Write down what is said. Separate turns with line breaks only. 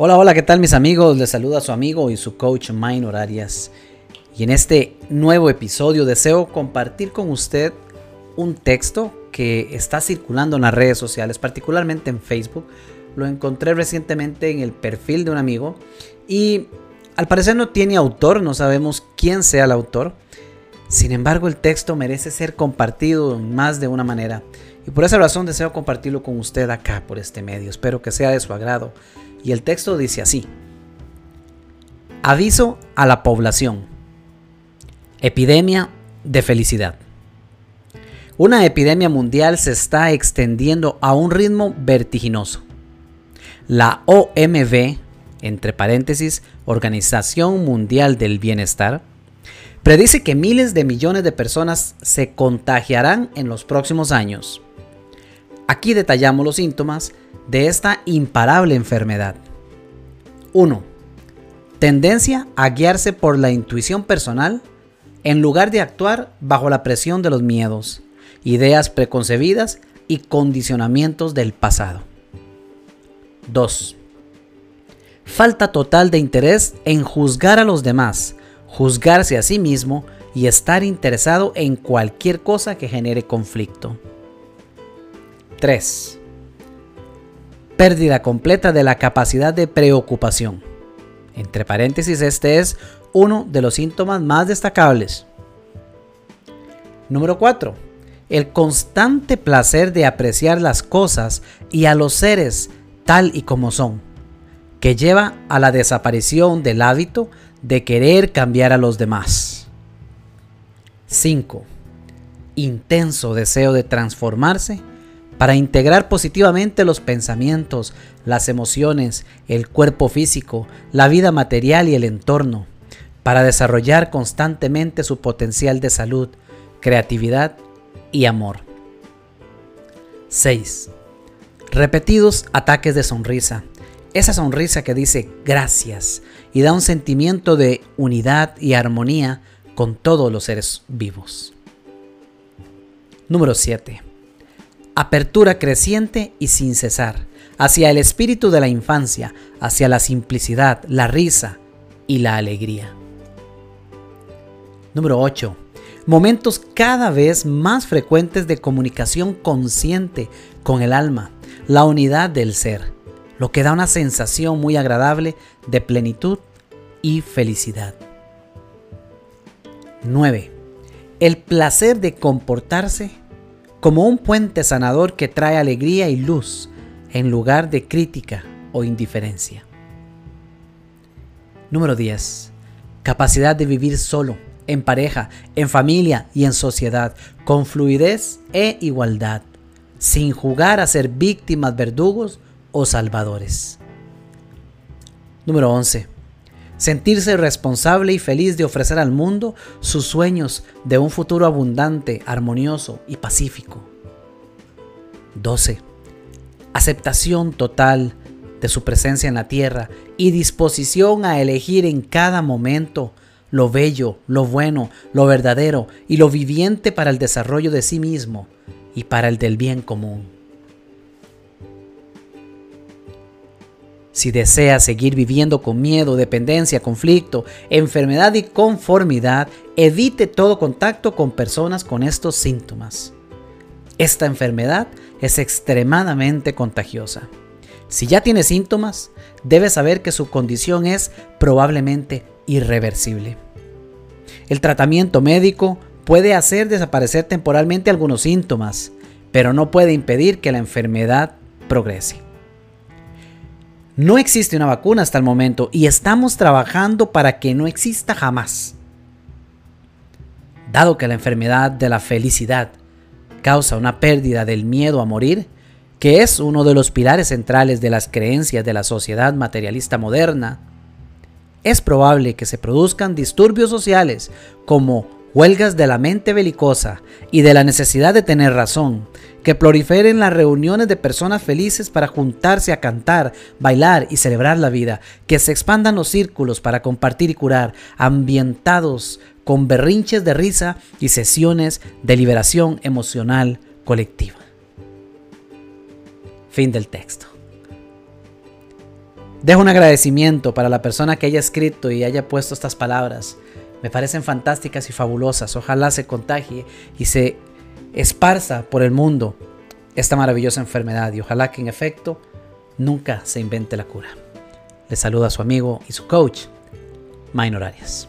Hola, hola, ¿qué tal mis amigos? Les saluda su amigo y su coach Minor Arias. Y en este nuevo episodio deseo compartir con usted un texto que está circulando en las redes sociales, particularmente en Facebook. Lo encontré recientemente en el perfil de un amigo y al parecer no tiene autor, no sabemos quién sea el autor. Sin embargo, el texto merece ser compartido en más de una manera. Y por esa razón deseo compartirlo con usted acá por este medio. Espero que sea de su agrado. Y el texto dice así. Aviso a la población. Epidemia de felicidad. Una epidemia mundial se está extendiendo a un ritmo vertiginoso. La OMB, entre paréntesis, Organización Mundial del Bienestar, predice que miles de millones de personas se contagiarán en los próximos años. Aquí detallamos los síntomas de esta imparable enfermedad. 1. Tendencia a guiarse por la intuición personal en lugar de actuar bajo la presión de los miedos, ideas preconcebidas y condicionamientos del pasado. 2. Falta total de interés en juzgar a los demás, juzgarse a sí mismo y estar interesado en cualquier cosa que genere conflicto. 3 pérdida completa de la capacidad de preocupación. Entre paréntesis, este es uno de los síntomas más destacables. Número 4. El constante placer de apreciar las cosas y a los seres tal y como son, que lleva a la desaparición del hábito de querer cambiar a los demás. 5. Intenso deseo de transformarse para integrar positivamente los pensamientos, las emociones, el cuerpo físico, la vida material y el entorno, para desarrollar constantemente su potencial de salud, creatividad y amor. 6. Repetidos ataques de sonrisa. Esa sonrisa que dice gracias y da un sentimiento de unidad y armonía con todos los seres vivos. Número 7 apertura creciente y sin cesar, hacia el espíritu de la infancia, hacia la simplicidad, la risa y la alegría. Número 8. Momentos cada vez más frecuentes de comunicación consciente con el alma, la unidad del ser, lo que da una sensación muy agradable de plenitud y felicidad. 9. El placer de comportarse como un puente sanador que trae alegría y luz en lugar de crítica o indiferencia. Número 10. Capacidad de vivir solo, en pareja, en familia y en sociedad, con fluidez e igualdad, sin jugar a ser víctimas, verdugos o salvadores. Número 11 sentirse responsable y feliz de ofrecer al mundo sus sueños de un futuro abundante, armonioso y pacífico. 12. Aceptación total de su presencia en la tierra y disposición a elegir en cada momento lo bello, lo bueno, lo verdadero y lo viviente para el desarrollo de sí mismo y para el del bien común. Si desea seguir viviendo con miedo, dependencia, conflicto, enfermedad y conformidad, evite todo contacto con personas con estos síntomas. Esta enfermedad es extremadamente contagiosa. Si ya tiene síntomas, debe saber que su condición es probablemente irreversible. El tratamiento médico puede hacer desaparecer temporalmente algunos síntomas, pero no puede impedir que la enfermedad progrese. No existe una vacuna hasta el momento y estamos trabajando para que no exista jamás. Dado que la enfermedad de la felicidad causa una pérdida del miedo a morir, que es uno de los pilares centrales de las creencias de la sociedad materialista moderna, es probable que se produzcan disturbios sociales como huelgas de la mente belicosa y de la necesidad de tener razón, que proliferen las reuniones de personas felices para juntarse a cantar, bailar y celebrar la vida, que se expandan los círculos para compartir y curar, ambientados con berrinches de risa y sesiones de liberación emocional colectiva. Fin del texto. Dejo un agradecimiento para la persona que haya escrito y haya puesto estas palabras. Me parecen fantásticas y fabulosas. Ojalá se contagie y se esparza por el mundo esta maravillosa enfermedad y ojalá que en efecto nunca se invente la cura. Le saluda a su amigo y su coach, Minor Arias.